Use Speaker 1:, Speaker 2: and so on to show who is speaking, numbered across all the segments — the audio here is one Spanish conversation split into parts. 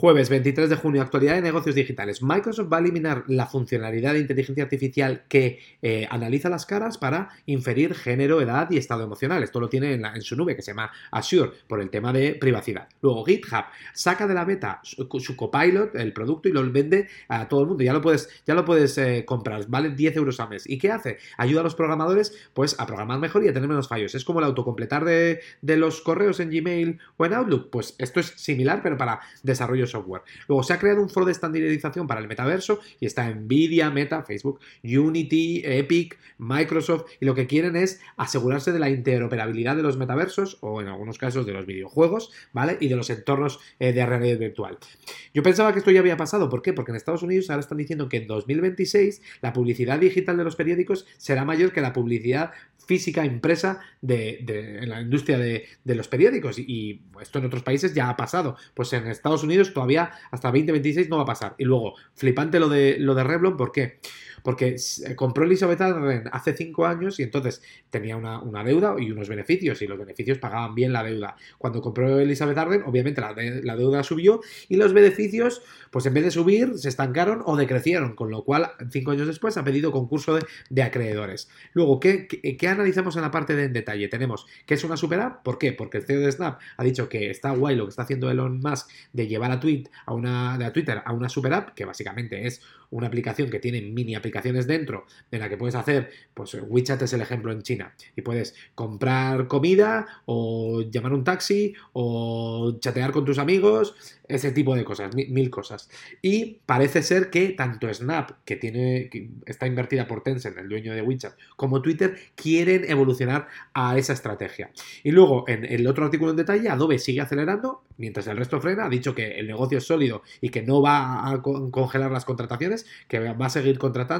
Speaker 1: Jueves 23 de junio, actualidad de negocios digitales. Microsoft va a eliminar la funcionalidad de inteligencia artificial que eh, analiza las caras para inferir género, edad y estado emocional. Esto lo tiene en, su nube que se llama Azure por el tema de privacidad. Luego GitHub saca de la beta su, copilot, el producto, y lo vende a todo el mundo. Ya lo puedes, ya lo puedes eh, comprar, vale 10 euros al mes. ¿Y qué hace? Ayuda a los programadores pues a programar mejor y a tener menos fallos. Es como el autocompletar de, de los correos en Gmail o en Outlook. Pues esto es similar, pero para desarrollo software. Luego se ha creado un foro de estandarización para el metaverso y está Nvidia, Meta, Facebook, Unity, Epic, Microsoft y lo que quieren es asegurarse de la interoperabilidad de los metaversos o en algunos casos de los videojuegos, ¿vale? Y de los entornos eh, de realidad virtual. Yo pensaba que esto ya había pasado, ¿por qué? Porque en Estados Unidos ahora están diciendo que en 2026 la publicidad digital de los periódicos será mayor que la publicidad física impresa de, en la industria de, los periódicos y, esto en otros países ya ha pasado. Pues en Estados Unidos todavía hasta 2026 no va a pasar. Y luego, flipante lo de, lo de Revlon, ¿por qué? Porque compró Elizabeth Arden hace cinco años y entonces tenía una, deuda y unos beneficios, y los beneficios pagaban bien la deuda. Cuando compró Elizabeth Arden, obviamente la, la deuda subió y los beneficios, pues en vez de subir, se estancaron o decrecieron, con lo cual cinco años después ha pedido concurso de, acreedores. Luego, ¿qué, qué, analizamos en la parte de en detalle? Tenemos que es una super app, ¿por qué? Porque el CEO de Snap ha dicho que está guay lo que está haciendo Elon Musk de llevar a, una, de a Twitter a una super app, que básicamente es una aplicación que tiene mini aplicaciones dentro, en la que puedes hacer, pues WeChat es el ejemplo en China, y puedes comprar comida o llamar un taxi o chatear con tus amigos, ese tipo de cosas, mil, cosas. Y parece ser que tanto Snap, que tiene que está invertida por Tencent, el dueño de WeChat, como Twitter quieren evolucionar a esa estrategia. Y luego, en el otro artículo en detalle, Adobe sigue acelerando, mientras el resto frena, ha dicho que el negocio es sólido y que no va a congelar las contrataciones, que va a seguir contratando.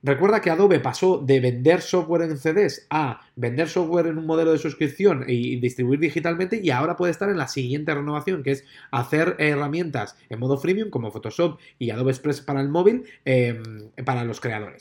Speaker 1: Recuerda que Adobe pasó de vender software en CDs a vender software en un modelo de suscripción y distribuir digitalmente y ahora puede estar en la siguiente renovación, que es hacer herramientas en modo freemium como Photoshop y Adobe Express para el móvil em, para los creadores.